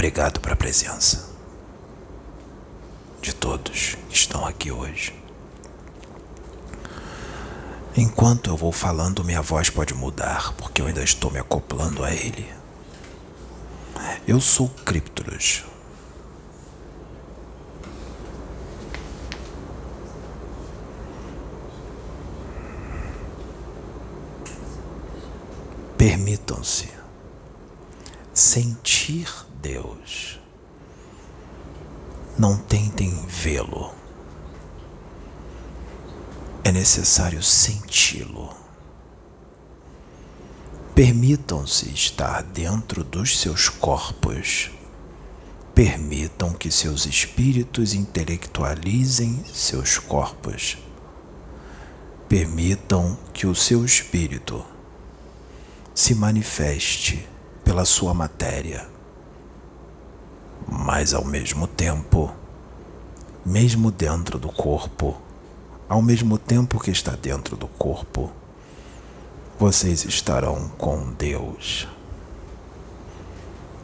Obrigado pela presença de todos que estão aqui hoje. Enquanto eu vou falando, minha voz pode mudar, porque eu ainda estou me acoplando a ele. Eu sou Cryptoros. Permitam-se sentir Deus. Não tentem vê-lo. É necessário senti-lo. Permitam-se estar dentro dos seus corpos. Permitam que seus espíritos intelectualizem seus corpos. Permitam que o seu espírito se manifeste pela sua matéria. Mas ao mesmo tempo, mesmo dentro do corpo, ao mesmo tempo que está dentro do corpo, vocês estarão com Deus.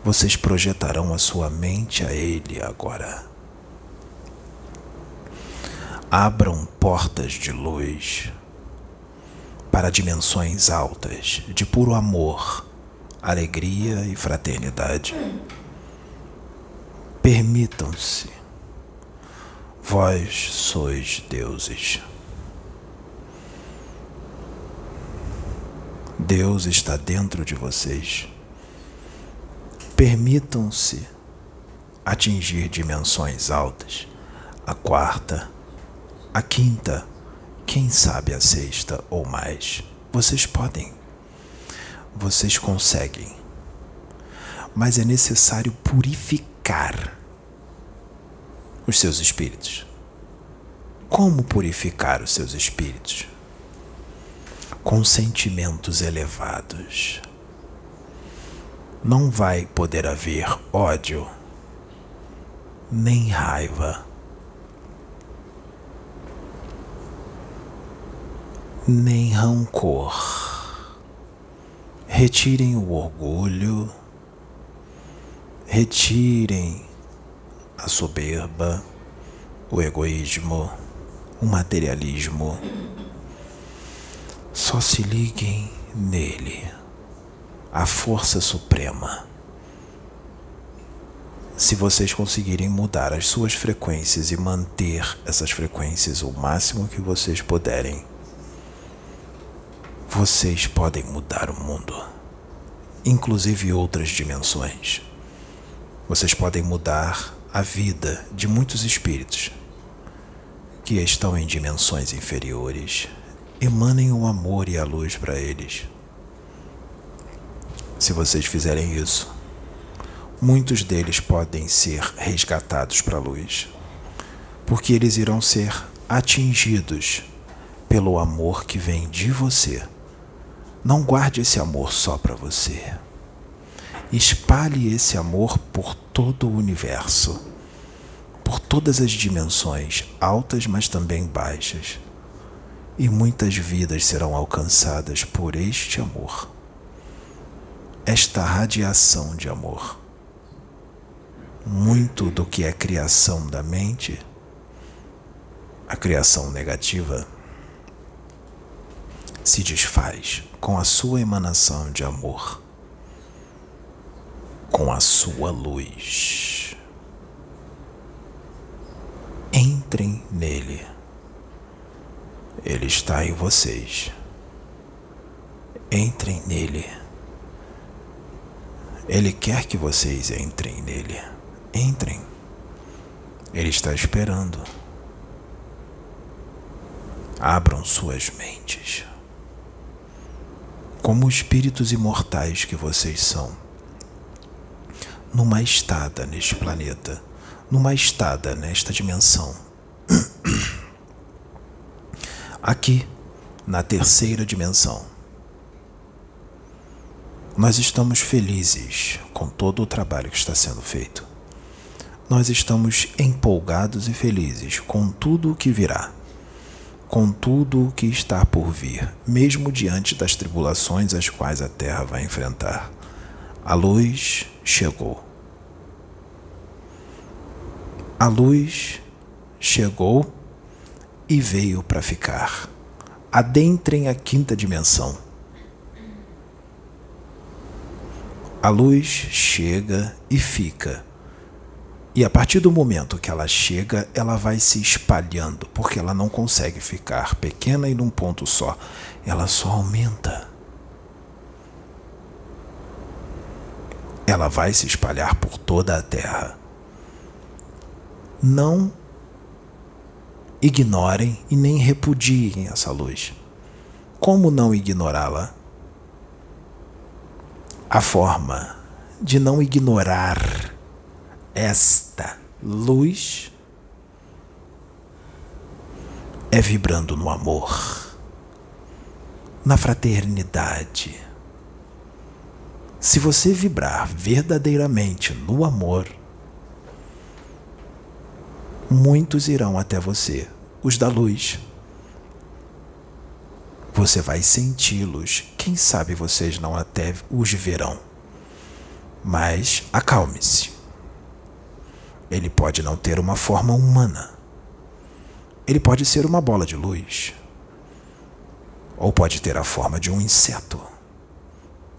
Vocês projetarão a sua mente a Ele agora. Abram portas de luz para dimensões altas de puro amor, alegria e fraternidade. Permitam-se, vós sois deuses. Deus está dentro de vocês. Permitam-se atingir dimensões altas, a quarta, a quinta, quem sabe a sexta ou mais. Vocês podem. Vocês conseguem. Mas é necessário purificar os seus espíritos. Como purificar os seus espíritos? Com sentimentos elevados. Não vai poder haver ódio, nem raiva nem rancor. Retirem o orgulho, retirem a soberba, o egoísmo, o materialismo. Só se liguem nele, a força suprema. Se vocês conseguirem mudar as suas frequências e manter essas frequências o máximo que vocês puderem, vocês podem mudar o mundo, inclusive outras dimensões. Vocês podem mudar a vida de muitos espíritos que estão em dimensões inferiores. Emanem o amor e a luz para eles. Se vocês fizerem isso, muitos deles podem ser resgatados para a luz, porque eles irão ser atingidos pelo amor que vem de você não guarde esse amor só para você. Espalhe esse amor por todo o universo, por todas as dimensões, altas, mas também baixas. E muitas vidas serão alcançadas por este amor, esta radiação de amor. Muito do que é criação da mente, a criação negativa, se desfaz com a sua emanação de amor, com a sua luz. Entrem nele. Ele está em vocês. Entrem nele. Ele quer que vocês entrem nele. Entrem. Ele está esperando. Abram suas mentes como espíritos imortais que vocês são, numa estada neste planeta, numa estada nesta dimensão. Aqui, na terceira dimensão, nós estamos felizes com todo o trabalho que está sendo feito. Nós estamos empolgados e felizes com tudo o que virá com tudo o que está por vir, mesmo diante das tribulações as quais a terra vai enfrentar. A luz chegou. A luz chegou e veio para ficar. Adentrem a quinta dimensão. A luz chega e fica. E a partir do momento que ela chega, ela vai se espalhando, porque ela não consegue ficar pequena e num ponto só. Ela só aumenta. Ela vai se espalhar por toda a Terra. Não ignorem e nem repudiem essa luz. Como não ignorá-la? A forma de não ignorar esta luz é vibrando no amor, na fraternidade. Se você vibrar verdadeiramente no amor, muitos irão até você, os da luz. Você vai senti-los. Quem sabe vocês não até os verão. Mas acalme-se. Ele pode não ter uma forma humana. Ele pode ser uma bola de luz. Ou pode ter a forma de um inseto.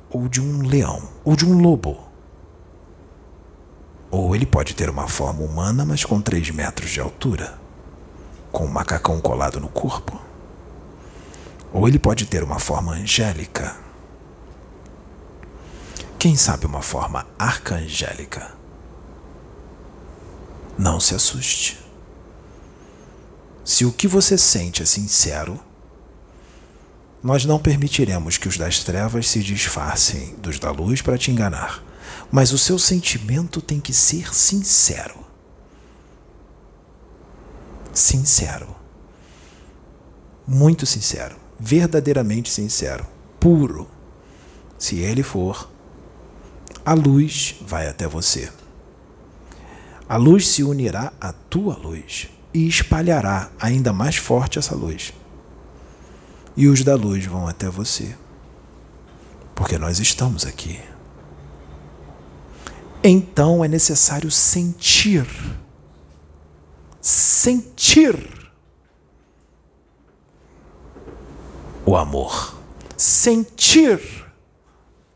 Ou de um leão. Ou de um lobo. Ou ele pode ter uma forma humana, mas com 3 metros de altura, com um macacão colado no corpo. Ou ele pode ter uma forma angélica. Quem sabe uma forma arcangélica? Não se assuste. Se o que você sente é sincero, nós não permitiremos que os das trevas se disfarcem dos da luz para te enganar. Mas o seu sentimento tem que ser sincero. Sincero. Muito sincero. Verdadeiramente sincero. Puro. Se ele for, a luz vai até você. A luz se unirá à tua luz e espalhará ainda mais forte essa luz. E os da luz vão até você. Porque nós estamos aqui então é necessário sentir. Sentir o amor. Sentir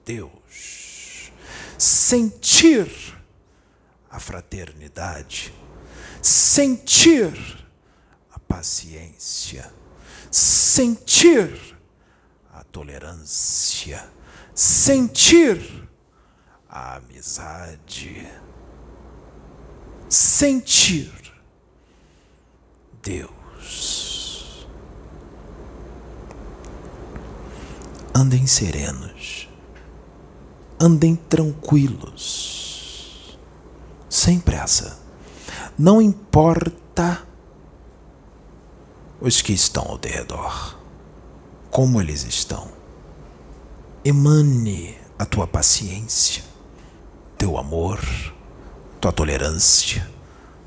Deus. Sentir a fraternidade. Sentir a paciência. Sentir a tolerância. Sentir a amizade, sentir Deus. Andem serenos, andem tranquilos, sem pressa. Não importa os que estão ao redor, como eles estão. Emane a tua paciência teu amor, tua tolerância,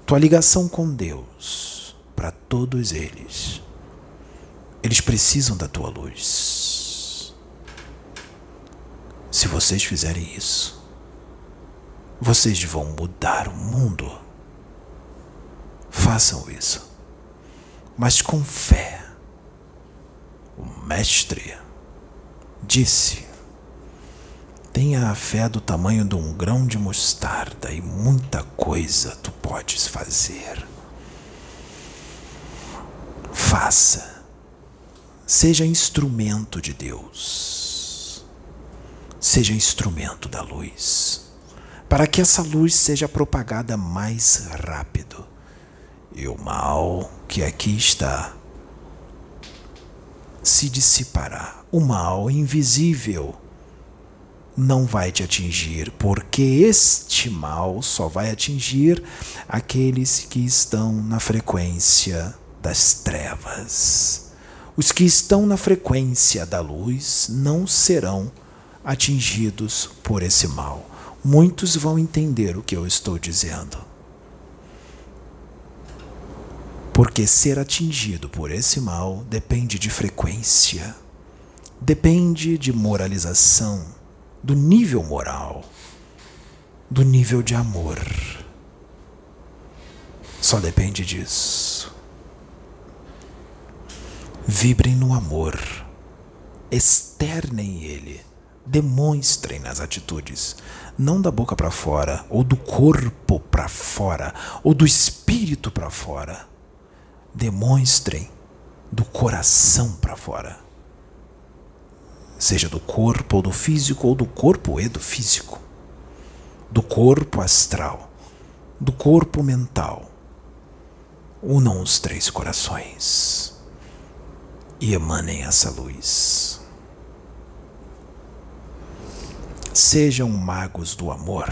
tua ligação com Deus para todos eles. Eles precisam da tua luz. Se vocês fizerem isso, vocês vão mudar o mundo. Façam isso, mas com fé. O Mestre disse Tenha a fé do tamanho de um grão de mostarda e muita coisa tu podes fazer. Faça. Seja instrumento de Deus. Seja instrumento da luz. Para que essa luz seja propagada mais rápido. E o mal que aqui está se dissipará. O mal invisível não vai te atingir, porque este mal só vai atingir aqueles que estão na frequência das trevas. Os que estão na frequência da luz não serão atingidos por esse mal. Muitos vão entender o que eu estou dizendo. Porque ser atingido por esse mal depende de frequência, depende de moralização do nível moral, do nível de amor. Só depende disso. Vibrem no amor, externem ele, demonstrem nas atitudes, não da boca para fora, ou do corpo para fora, ou do espírito para fora. Demonstrem do coração para fora. Seja do corpo ou do físico, ou do corpo e do físico. Do corpo astral, do corpo mental. Unam os três corações e emanem essa luz. Sejam magos do amor.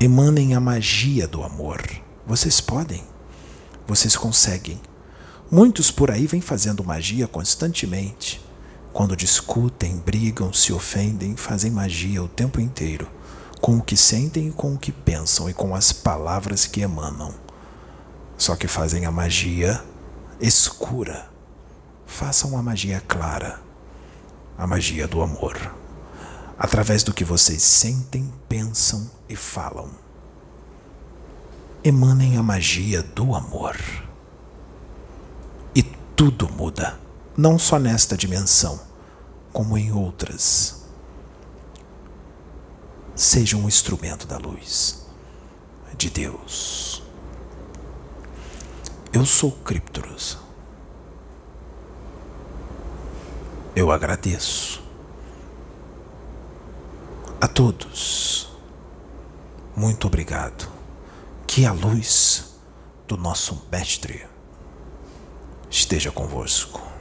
Emanem a magia do amor. Vocês podem. Vocês conseguem. Muitos por aí vêm fazendo magia constantemente. Quando discutem, brigam, se ofendem, fazem magia o tempo inteiro, com o que sentem e com o que pensam e com as palavras que emanam. Só que fazem a magia escura. Façam a magia clara, a magia do amor, através do que vocês sentem, pensam e falam. Emanem a magia do amor. Tudo muda, não só nesta dimensão, como em outras. Seja um instrumento da luz de Deus. Eu sou Criptoros. Eu agradeço a todos. Muito obrigado. Que a luz do nosso Mestre esteja convosco.